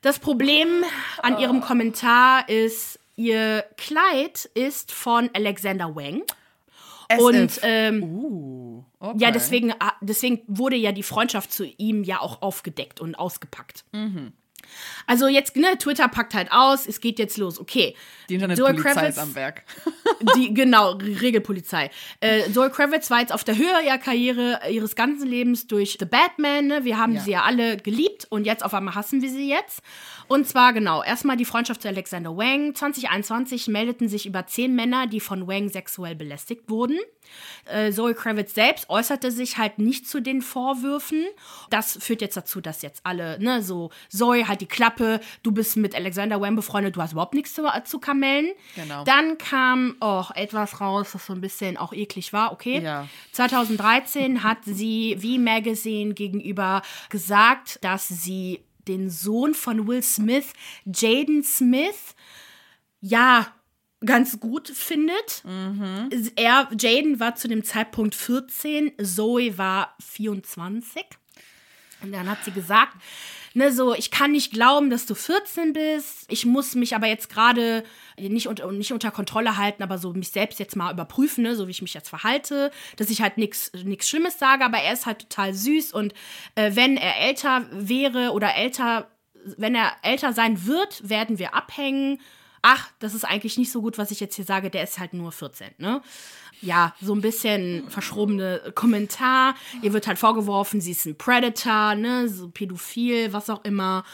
Das Problem an ihrem Kommentar ist, ihr Kleid ist von Alexander Wang. Und SF. ähm, uh, okay. ja, deswegen, ah, deswegen wurde ja die Freundschaft zu ihm ja auch aufgedeckt und ausgepackt. Also jetzt, ne, Twitter packt halt aus, es geht jetzt los. Okay. Die Internetpolizei Kravitz- ist am Werk. die, genau, Regelpolizei. Äh, Zoe Kravitz war jetzt auf der Höhe ihrer Karriere, ihres ganzen Lebens durch The Batman. Ne? Wir haben Ja. sie ja alle geliebt und jetzt auf einmal hassen wir sie jetzt. Und zwar genau, erstmal die Freundschaft zu Alexander Wang. 2021 meldeten sich über zehn Männer, die von Wang sexuell belästigt wurden. Äh, Zoe Kravitz selbst äußerte sich halt nicht zu den Vorwürfen. Das führt jetzt dazu, dass jetzt alle, ne, so, Zoe, halt die Klappe, du bist mit Alexander Wang befreundet, du hast überhaupt nichts zu, zu kamellen. Genau. Dann kam auch etwas raus, was so ein bisschen auch eklig war, okay. Ja. 2013 hat sie V Magazine gegenüber gesagt, dass sie den Sohn von Will Smith, Jaden Smith, ja, ganz gut findet. Er, Jaden war zu dem Zeitpunkt 14, Zoe war 24. Und dann hat sie gesagt, ne, so, ich kann nicht glauben, dass du 14 bist. Ich muss mich aber jetzt gerade nicht, unter- nicht unter Kontrolle halten, aber so mich selbst jetzt mal überprüfen, ne, so wie ich mich jetzt verhalte, dass ich halt nichts Schlimmes sage, aber er ist halt total süß und äh, wenn er älter wäre oder älter, wenn er älter sein wird, werden wir abhängen. Ach, das ist eigentlich nicht so gut, was ich jetzt hier sage, der ist halt nur 14, ne? Ja, so ein bisschen verschrobene Kommentar. Ihr wird halt vorgeworfen, sie ist ein Predator, ne, so pädophil, was auch immer.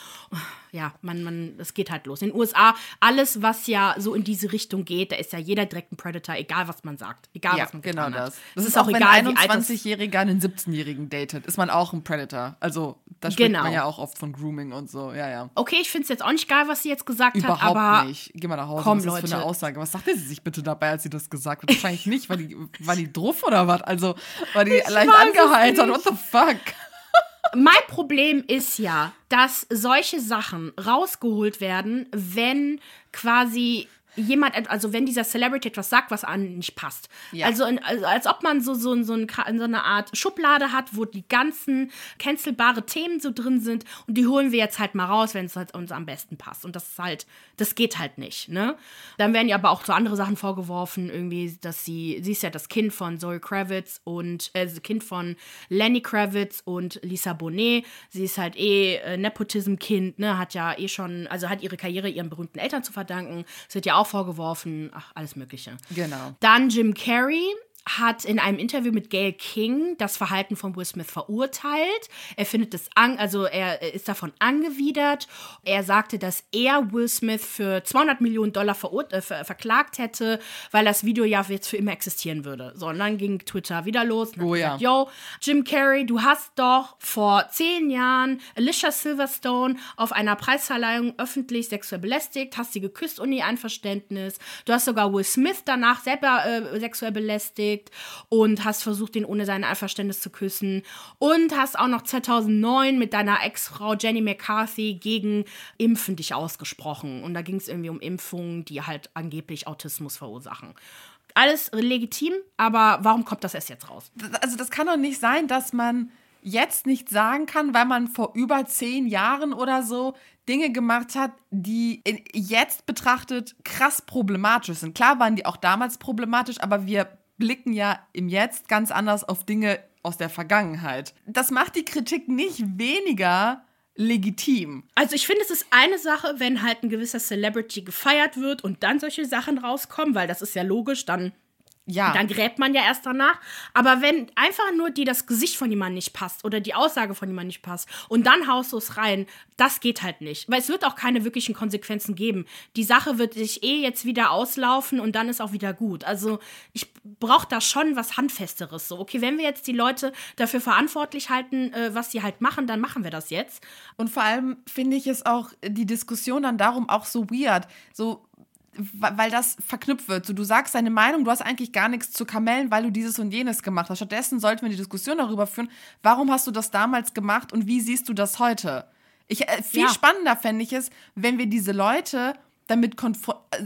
Ja, man, man, es geht halt los. In den USA, alles, was ja so in diese Richtung geht, da ist ja jeder direkt ein Predator, egal was man sagt. Egal, Ja, was man genau getan hat. das. Das ist ist auch wenn egal, ein alt das 21-Jähriger einen 17-Jährigen datet, ist man auch ein Predator. Also, da spricht Genau. man ja auch oft von Grooming und so. Ja, ja. Okay, ich finde es jetzt auch nicht geil, was sie jetzt gesagt Überhaupt hat, aber nicht. Geh mal nach Hause. Komm, was ist das für eine Leute. Aussage? Was sagte sie sich bitte dabei, als sie das gesagt hat? Wahrscheinlich nicht. War die, war die druff oder was? Also, war die leicht weiß es angeheitert? What the fuck? Mein Problem ist ja, dass solche Sachen rausgeholt werden, wenn quasi jemand, also wenn dieser Celebrity etwas sagt, was an nicht passt. Ja. Also, in, also als ob man so, so, so, ein, so eine Art Schublade hat, wo die ganzen cancelbare Themen so drin sind und die holen wir jetzt halt mal raus, wenn es halt uns am besten passt. Und das ist halt, das geht halt nicht, ne? Dann werden ja aber auch so andere Sachen vorgeworfen, irgendwie, dass sie, sie ist ja das Kind von Zoe Kravitz und, äh, das Kind von Lenny Kravitz und Lisa Bonet. Sie ist halt eh äh, Nepotism-Kind, ne? Hat ja eh schon, also hat ihre Karriere ihren berühmten Eltern zu verdanken. Es wird ja auch vorgeworfen, ach, alles Mögliche. Genau. Dann Jim Carrey hat in einem Interview mit Gail King das Verhalten von Will Smith verurteilt. Er findet es an, also er ist davon angewidert. Er sagte, dass er Will Smith für 200 Millionen Dollar äh, ver verklagt hätte, weil das Video ja jetzt für immer existieren würde. So, und dann ging Twitter wieder los. Oh ja. gesagt, Yo, Jim Carrey, du hast doch vor zehn Jahren Alicia Silverstone auf einer Preisverleihung öffentlich sexuell belästigt, hast sie geküsst ohne ihr Einverständnis. Du hast sogar Will Smith danach selber äh, sexuell belästigt und hast versucht, ihn ohne sein Einverständnis zu küssen. Und hast auch noch 2009 mit deiner Ex-Frau Jenny McCarthy gegen Impfen dich ausgesprochen. Und da ging es irgendwie um Impfungen, die halt angeblich Autismus verursachen. alles legitim, aber warum kommt das erst jetzt raus? Also das kann doch nicht sein, dass man jetzt nicht sagen kann, weil man vor über zehn Jahren oder so Dinge gemacht hat, die jetzt betrachtet krass problematisch sind. Klar waren die auch damals problematisch, aber wir blicken ja im Jetzt ganz anders auf Dinge aus der Vergangenheit. Das macht die Kritik nicht weniger legitim. Also ich finde, es ist eine Sache, wenn halt ein gewisser Celebrity gefeiert wird und dann solche Sachen rauskommen, weil das ist ja logisch, dann ja. Dann gräbt man ja erst danach. Aber wenn einfach nur dir das Gesicht von jemandem nicht passt oder die Aussage von jemandem nicht passt und dann haust du es rein, das geht halt nicht. Weil es wird auch keine wirklichen Konsequenzen geben. Die Sache wird sich eh jetzt wieder auslaufen und dann ist auch wieder gut. Also ich brauche da schon was Handfesteres. So, okay, wenn wir jetzt die Leute dafür verantwortlich halten, äh, was sie halt machen, dann machen wir das jetzt. Und vor allem finde ich es auch die Diskussion dann darum auch so weird. So, weil das verknüpft wird. So, du sagst deine Meinung, du hast eigentlich gar nichts zu kamellen, weil du dieses und jenes gemacht hast. Stattdessen sollten wir die Diskussion darüber führen, warum hast du das damals gemacht und wie siehst du das heute? Ich, äh, viel ja. spannender fände ich es, wenn wir diese Leute damit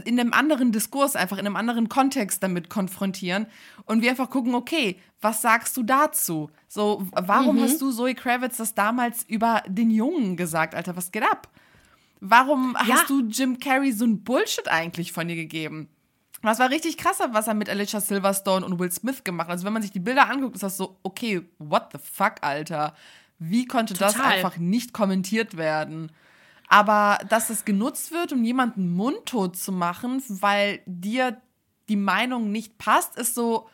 in einem anderen Diskurs, einfach in einem anderen Kontext damit konfrontieren und wir einfach gucken, okay, was sagst du dazu? So, warum mhm. hast du Zoe Kravitz das damals über den Jungen gesagt, Alter? Was geht ab? Warum ja. hast du Jim Carrey so ein Bullshit eigentlich von dir gegeben? Das war richtig krass, was er mit Alicia Silverstone und Will Smith gemacht hat. Also, wenn man sich die Bilder anguckt, ist das so, okay, what the fuck, Alter? Wie konnte Total. das einfach nicht kommentiert werden? Aber dass es genutzt wird, um jemanden mundtot zu machen, weil dir die Meinung nicht passt, ist so,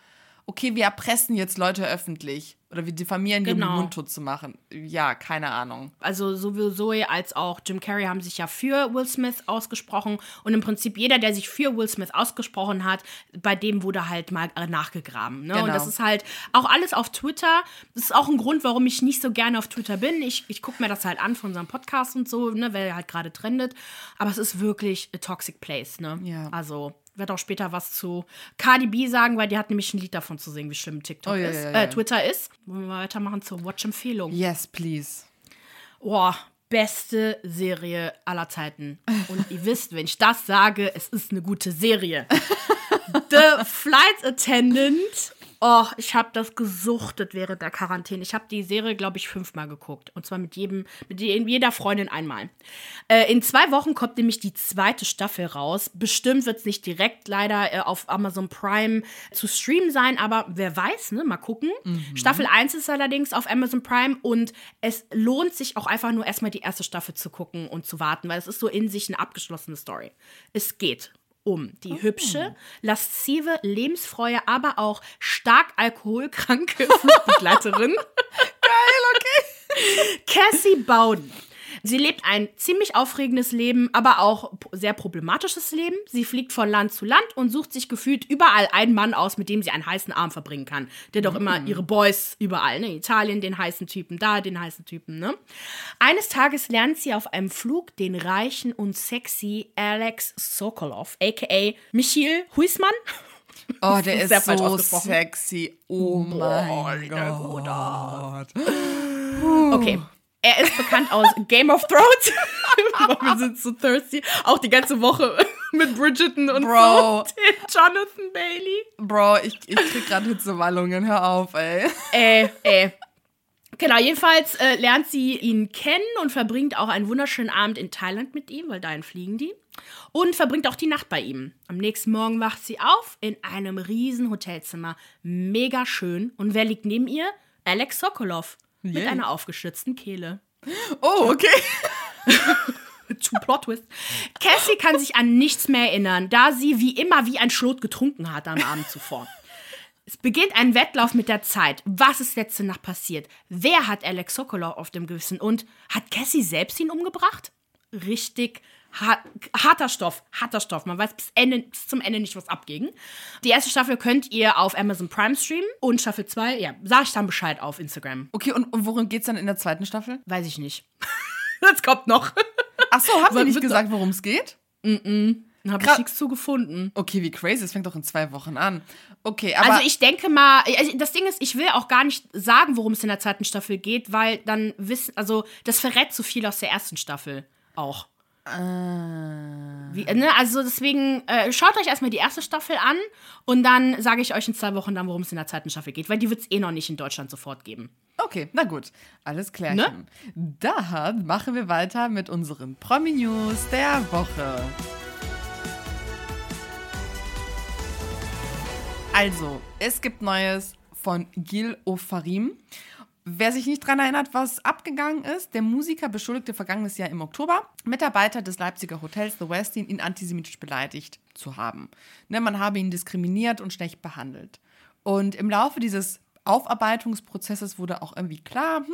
okay, wir erpressen jetzt Leute öffentlich oder wir diffamieren genau. die, um den Mund tot zu machen. Ja, keine Ahnung. Also sowohl Zoe als auch Jim Carrey haben sich ja für Will Smith ausgesprochen und im Prinzip jeder, der sich für Will Smith ausgesprochen hat, bei dem wurde halt mal nachgegraben. Ne? Genau. Und das ist halt auch alles auf Twitter. Das ist auch ein Grund, warum ich nicht so gerne auf Twitter bin. Ich, ich gucke mir das halt an von unserem Podcast und so, ne, weil er halt gerade trendet. Aber es ist wirklich a toxic place, ne? Ja. Also werde auch später was zu Cardi B sagen, weil die hat nämlich ein Lied davon zu singen, wie schlimm TikTok oh, ja, ist, ja, ja. Äh, Twitter ist. Wollen wir weitermachen zur Watch-Empfehlung? Yes, please. Boah, beste Serie aller Zeiten. Und ihr wisst, wenn ich das sage, es ist eine gute Serie. The Flight Attendant Oh, ich habe das gesuchtet während der Quarantäne. Ich habe die Serie, glaube ich, fünfmal geguckt. Und zwar mit jedem, mit jeder Freundin einmal. Äh, in zwei Wochen kommt nämlich die zweite Staffel raus. Bestimmt wird es nicht direkt leider äh, auf Amazon Prime zu streamen sein, aber wer weiß, ne? Mal gucken. Mhm. Staffel 1 ist allerdings auf Amazon Prime und es lohnt sich auch einfach nur erstmal die erste Staffel zu gucken und zu warten, weil es ist so in sich eine abgeschlossene Story. Es geht um die oh. hübsche, laszive, lebensfreie, aber auch stark alkoholkranke Flugbegleiterin. Geil, okay. Cassie Bowden. Sie lebt ein ziemlich aufregendes Leben, aber auch sehr problematisches Leben. Sie fliegt von Land zu Land und sucht sich gefühlt überall einen Mann aus, mit dem sie einen heißen Arm verbringen kann. Der doch immer mm. ihre Boys überall, ne? Italien den heißen Typen, da den heißen Typen, ne? Eines Tages lernt sie auf einem Flug den reichen und sexy Alex Sokolov, aka Michiel Huismann. Oh, der ist, ist so sexy. Oh mein Gott. Okay, er ist bekannt aus Game of Thrones. Wir sind so thirsty. Auch die ganze Woche mit Bridgerton und Bro. so. Jonathan Bailey. Bro, ich, ich krieg gerade Hitzewallungen. Hör auf, ey. Äh, äh. Genau, jedenfalls äh, lernt sie ihn kennen und verbringt auch einen wunderschönen Abend in Thailand mit ihm, weil dahin fliegen die. Und verbringt auch die Nacht bei ihm. Am nächsten Morgen wacht sie auf in einem riesen Hotelzimmer. Mega schön. Und wer liegt neben ihr? Alex Sokolov. Yeah. Mit einer aufgeschützten Kehle. Oh, okay. Zu Plot Twist. Cassie kann sich an nichts mehr erinnern, da sie wie immer wie ein Schlot getrunken hat am Abend zuvor. Es beginnt ein Wettlauf mit der Zeit. Was ist letzte Nacht passiert? Wer hat Alex Sokolov auf dem Gewissen? Und hat Cassie selbst ihn umgebracht? Richtig harter Stoff, harter Stoff. Man weiß bis, Ende, bis zum Ende nicht, was abging. Die erste Staffel könnt ihr auf Amazon Prime streamen und Staffel 2, ja, sag ich dann Bescheid auf Instagram. Okay, und, und worum geht's dann in der zweiten Staffel? Weiß ich nicht. das kommt noch. Ach so, haben Sie nicht gesagt, worum es geht? Mm, -mm. Habe ich nichts zu gefunden. Okay, wie crazy. Es fängt doch in zwei Wochen an. Okay, aber. Also ich denke mal, also das Ding ist, ich will auch gar nicht sagen, worum es in der zweiten Staffel geht, weil dann wissen, also das verrät zu viel aus der ersten Staffel auch. Ah. Wie, ne? Also deswegen, äh, schaut euch erstmal die erste Staffel an und dann sage ich euch in zwei Wochen dann, worum es in der zweiten Staffel geht, weil die wird es eh noch nicht in Deutschland sofort geben. Okay, na gut. Alles klar. Ne? Dann machen wir weiter mit unseren Promi-News der Woche. Also, es gibt Neues von Gil Ofarim. Wer sich nicht daran erinnert, was abgegangen ist, der Musiker beschuldigte vergangenes Jahr im Oktober Mitarbeiter des Leipziger Hotels The Westin ihn antisemitisch beleidigt zu haben. Ne, man habe ihn diskriminiert und schlecht behandelt. Und im Laufe dieses Aufarbeitungsprozesses wurde auch irgendwie klar,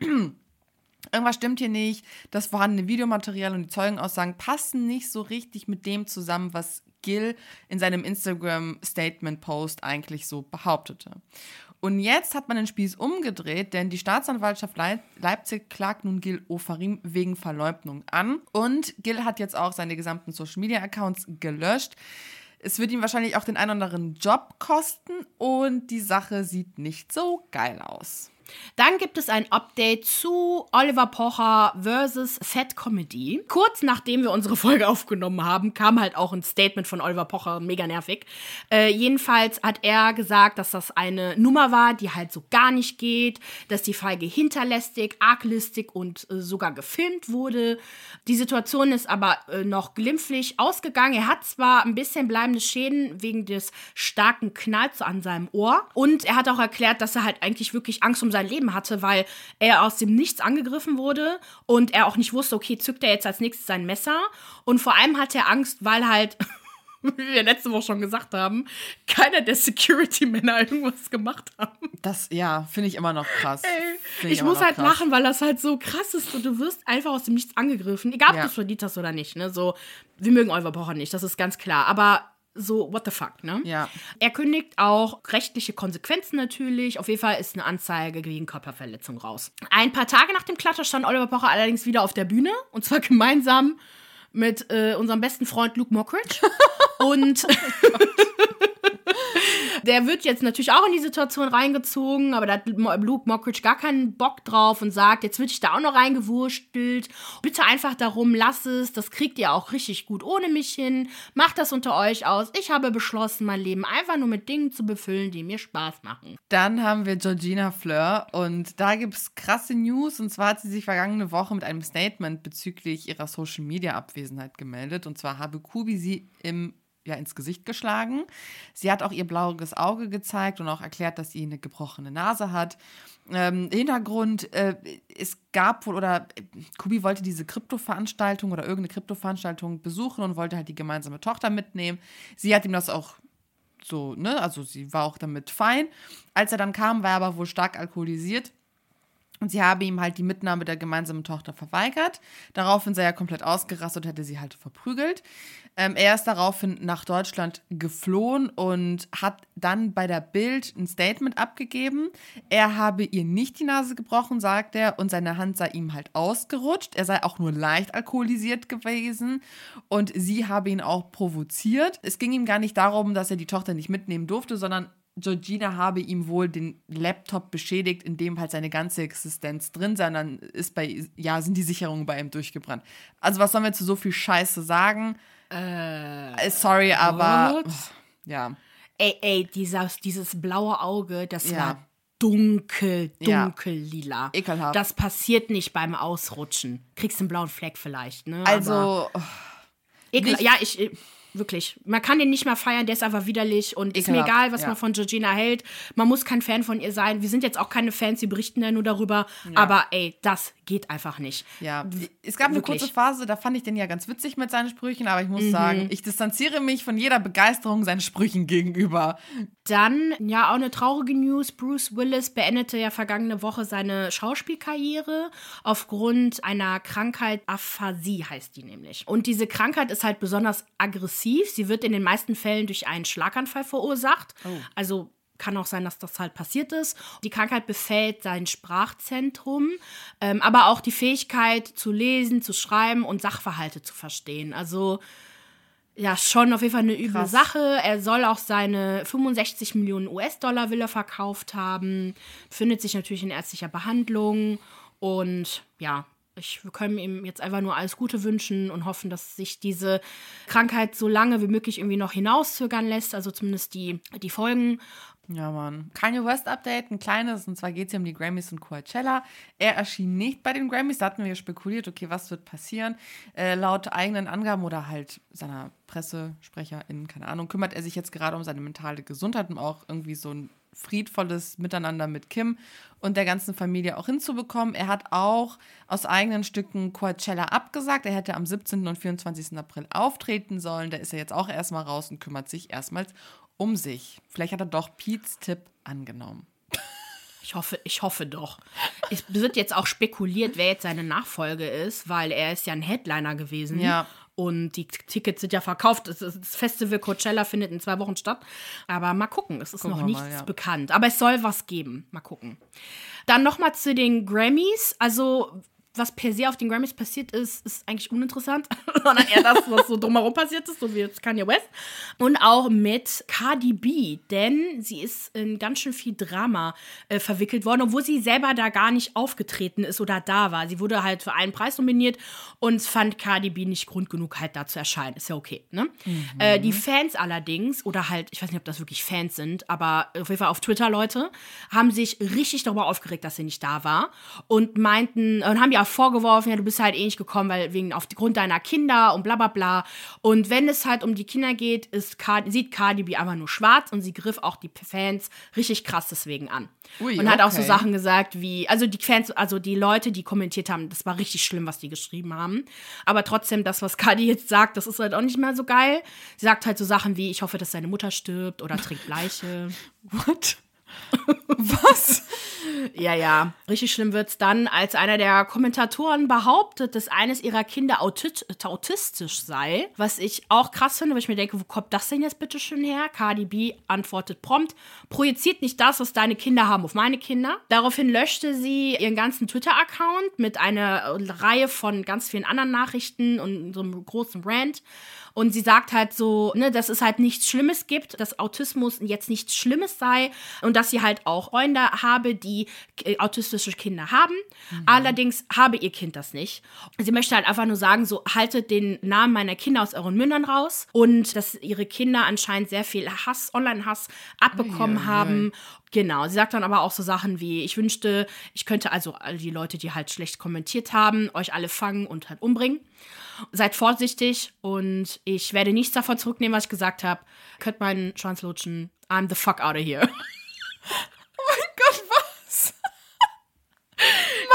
hm, irgendwas stimmt hier nicht, das vorhandene Videomaterial und die Zeugenaussagen passen nicht so richtig mit dem zusammen, was Gil in seinem Instagram-Statement-Post eigentlich so behauptete. Und jetzt hat man den Spieß umgedreht, denn die Staatsanwaltschaft Leipzig klagt nun Gil Ofarim wegen Verleumdung an. Und Gil hat jetzt auch seine gesamten Social-Media-Accounts gelöscht. Es wird ihm wahrscheinlich auch den einen oder anderen Job kosten und die Sache sieht nicht so geil aus. Dann gibt es ein Update zu Oliver Pocher versus Fat Comedy. Kurz nachdem wir unsere Folge aufgenommen haben, kam halt auch ein Statement von Oliver Pocher, mega nervig. Äh, jedenfalls hat er gesagt, dass das eine Nummer war, die halt so gar nicht geht, dass die Feige hinterlästig, arglistig und äh, sogar gefilmt wurde. Die Situation ist aber äh, noch glimpflich ausgegangen. Er hat zwar ein bisschen bleibende Schäden wegen des starken Knalls an seinem Ohr und er hat auch erklärt, dass er halt eigentlich wirklich Angst um sein Leben hatte, weil er aus dem Nichts angegriffen wurde und er auch nicht wusste, okay, zückt er jetzt als nächstes sein Messer. Und vor allem hat er Angst, weil halt, wie wir letzte Woche schon gesagt haben, keiner der Security-Männer irgendwas gemacht haben. Das, ja, finde ich immer noch krass. Ey, ich muss halt krass. lachen, weil das halt so krass ist und du wirst einfach aus dem Nichts angegriffen. Egal, ob ja. du es verdient hast oder nicht. Ne? So, wir mögen Oliver Pocher nicht, das ist ganz klar. Aber so, what the fuck, ne? Ja. Er kündigt auch rechtliche Konsequenzen natürlich. Auf jeden Fall ist eine Anzeige gegen Körperverletzung raus. Ein paar Tage nach dem Klatscher stand Oliver Pocher allerdings wieder auf der Bühne und zwar gemeinsam mit äh, unserem besten Freund Luke Mockridge. und oh der wird jetzt natürlich auch in die Situation reingezogen, aber da hat Luke Mockridge gar keinen Bock drauf und sagt, jetzt wird ich da auch noch reingewurstelt. Bitte einfach darum, lass es, das kriegt ihr auch richtig gut ohne mich hin. Macht das unter euch aus. Ich habe beschlossen, mein Leben einfach nur mit Dingen zu befüllen, die mir Spaß machen. Dann haben wir Georgina Fleur und da gibt es krasse News und zwar hat sie sich vergangene Woche mit einem Statement bezüglich ihrer Social Media Abwesenheit gemeldet und zwar habe Kubi sie im ja, ins Gesicht geschlagen. Sie hat auch ihr blaues Auge gezeigt und auch erklärt, dass sie eine gebrochene Nase hat. Ähm, Hintergrund, äh, es gab wohl, oder äh, Kubi wollte diese Krypto-Veranstaltung oder irgendeine Krypto-Veranstaltung besuchen und wollte halt die gemeinsame Tochter mitnehmen. Sie hat ihm das auch so, ne, also sie war auch damit fein. Als er dann kam, war er aber wohl stark alkoholisiert und sie habe ihm halt die Mitnahme der gemeinsamen Tochter verweigert. Daraufhin sei er komplett ausgerastet und hätte sie halt verprügelt. Ähm, er ist daraufhin nach Deutschland geflohen und hat dann bei der Bild ein Statement abgegeben. Er habe ihr nicht die Nase gebrochen, sagt er, und seine Hand sei ihm halt ausgerutscht. Er sei auch nur leicht alkoholisiert gewesen und sie habe ihn auch provoziert. Es ging ihm gar nicht darum, dass er die Tochter nicht mitnehmen durfte, sondern Georgina habe ihm wohl den Laptop beschädigt, in dem halt seine ganze Existenz drin sei. Und dann ist bei, ja, sind die Sicherungen bei ihm durchgebrannt. Also, was sollen wir zu so viel Scheiße sagen? Äh, Sorry, aber. Oh, ja. Ey, ey, dieses, dieses blaue Auge, das ja. war dunkel, dunkel ja. lila. Ekelhaft. Das passiert nicht beim Ausrutschen. Kriegst einen blauen Fleck vielleicht, ne? Also. Aber, ekel, ja, ich Wirklich. Man kann den nicht mehr feiern, der ist einfach widerlich und ist mir egal, was ja. man von Georgina hält. Man muss kein Fan von ihr sein. Wir sind jetzt auch keine Fans, die berichten ja nur darüber. Ja. Aber ey, das geht einfach nicht. Ja, es gab Wirklich. eine kurze Phase, da fand ich den ja ganz witzig mit seinen Sprüchen, aber ich muss mhm. sagen, ich distanziere mich von jeder Begeisterung seinen Sprüchen gegenüber. Dann, ja, auch eine traurige News. Bruce Willis beendete ja vergangene Woche seine Schauspielkarriere aufgrund einer Krankheit, Aphasie heißt die nämlich. Und diese Krankheit ist halt besonders aggressiv. Sie wird in den meisten Fällen durch einen Schlaganfall verursacht. Oh. Also kann auch sein, dass das halt passiert ist. Die Krankheit befällt sein Sprachzentrum, ähm, aber auch die Fähigkeit zu lesen, zu schreiben und Sachverhalte zu verstehen. Also ja, schon auf jeden Fall eine üble Krass. Sache. Er soll auch seine 65 Millionen US-Dollar Villa verkauft haben, findet sich natürlich in ärztlicher Behandlung und ja, Ich, wir können ihm jetzt einfach nur alles Gute wünschen und hoffen, dass sich diese Krankheit so lange wie möglich irgendwie noch hinauszögern lässt, also zumindest die, die Folgen. Ja, Mann. Kanye West Update, ein kleines, und zwar geht es hier um die Grammys und Coachella. Er erschien nicht bei den Grammys, da hatten wir spekuliert, okay, was wird passieren. Äh, laut eigenen Angaben oder halt seiner Pressesprecherin, keine Ahnung, kümmert er sich jetzt gerade um seine mentale Gesundheit und auch irgendwie so ein friedvolles Miteinander mit Kim und der ganzen Familie auch hinzubekommen. Er hat auch aus eigenen Stücken Coachella abgesagt. Er hätte am 17. und 24. April auftreten sollen. Da ist er jetzt auch erstmal raus und kümmert sich erstmals um sich. Vielleicht hat er doch Pete's Tipp angenommen. Ich hoffe, ich hoffe doch. Es wird jetzt auch spekuliert, wer jetzt seine Nachfolge ist, weil er ist ja ein Headliner gewesen. Ja. Und die Tickets sind ja verkauft. Das, Festival Coachella findet in zwei Wochen statt. Aber mal gucken, es ist Gucken noch nichts mal, ja. bekannt. Aber es soll was geben. Mal gucken. Dann nochmal zu den Grammys. Also, was per se auf den Grammys passiert ist, ist eigentlich uninteressant. Sondern eher das, was so drumherum passiert ist, so wie jetzt Kanye West. Und auch mit Cardi B. Denn sie ist in ganz schön viel Drama äh, verwickelt worden, obwohl sie selber da gar nicht aufgetreten ist oder da war. Sie wurde halt für einen Preis nominiert und fand Cardi B nicht Grund genug, halt da zu erscheinen. Ist ja okay, ne? Äh, die Fans allerdings, oder halt, ich weiß nicht, ob das wirklich Fans sind, aber auf jeden Fall auf Twitter Leute, haben sich richtig darüber aufgeregt, dass sie nicht da war und meinten, und haben ja vorgeworfen, ja, du bist halt eh nicht gekommen, weil wegen aufgrund deiner Kinder und bla bla bla. Und wenn es halt um die Kinder geht, ist Cardi, sieht Cardi B einfach nur schwarz und sie griff auch die Fans richtig krass deswegen an. Ui, und hat auch so okay. Sachen gesagt wie, also die Fans, also die Leute, die kommentiert haben, das war richtig schlimm, was die geschrieben haben. Aber trotzdem, das, was Cardi jetzt sagt, das ist halt auch nicht mehr so geil. Sie sagt halt so Sachen wie, ich hoffe, dass seine Mutter stirbt oder trinkt Leiche. What? was? Ja, ja. Richtig schlimm wird's dann, als einer der Kommentatoren behauptet, dass eines ihrer Kinder autistisch sei. Was ich auch krass finde, weil ich mir denke, wo kommt das denn jetzt bitte schön her? Cardi B antwortet prompt, projiziert nicht das, was deine Kinder haben, auf meine Kinder. Daraufhin löschte sie ihren ganzen Twitter-Account mit einer Reihe von ganz vielen anderen Nachrichten und so einem großen Rant. Und sie sagt halt so, ne, dass es halt nichts Schlimmes gibt, dass Autismus jetzt nichts Schlimmes sei und dass sie halt auch Freunde habe, die äh, autistische Kinder haben. Allerdings habe ihr Kind das nicht. Sie möchte halt einfach nur sagen, so haltet den Namen meiner Kinder aus euren Mündern raus und dass ihre Kinder anscheinend sehr viel Hass, Online-Hass abbekommen ui, ui. haben. Genau, sie sagt dann aber auch so Sachen wie, ich wünschte, ich könnte also all die Leute, die halt schlecht kommentiert haben, euch alle fangen und halt umbringen. Seid vorsichtig und ich werde nichts davon zurücknehmen, was ich gesagt habe. Könnt meinen Schwanz lutschen. I'm the fuck out of here. Gott, was?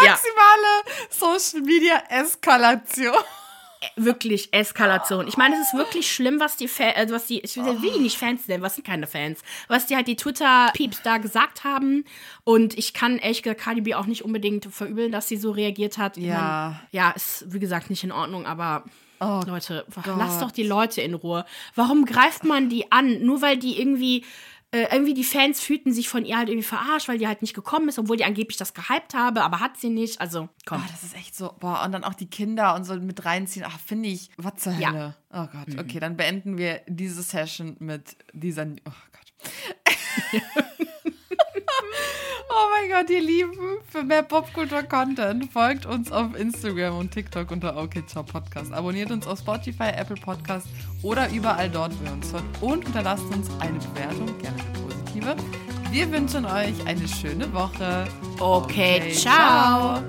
Ja. Maximale Social Media Eskalation. Wirklich Eskalation. Ich meine, es ist wirklich schlimm, was die, Fa äh, was die, ich will will die nicht Fans nennen, was sind keine Fans, was die halt die Twitter-Peeps da gesagt haben. Und ich kann ehrlich gesagt Cardi B auch nicht unbedingt verübeln, dass sie so reagiert hat. Ja. Mein, ja, ist wie gesagt nicht in Ordnung, aber Oh Leute, lasst doch die Leute in Ruhe. Warum greift man die an? Nur weil die irgendwie äh, irgendwie die Fans fühlten sich von ihr halt irgendwie verarscht, weil die halt nicht gekommen ist, obwohl die angeblich das gehypt habe, aber hat sie nicht. Also, komm. Oh, das ist echt so, boah, und dann auch die Kinder und so mit reinziehen. Ach, finde ich, was zur Ja. Hölle. Oh Gott, okay, dann beenden wir diese Session mit dieser, oh Gott. oh mein Gott, ihr Lieben, für mehr Popkultur-Content folgt uns auf Instagram und TikTok unter OKCiao Podcast. Abonniert uns auf Spotify, Apple Podcast oder überall dort, wo ihr uns hört. Und hinterlasst uns eine Bewertung, gerne eine positive. Wir wünschen euch eine schöne Woche. Okay, ciao.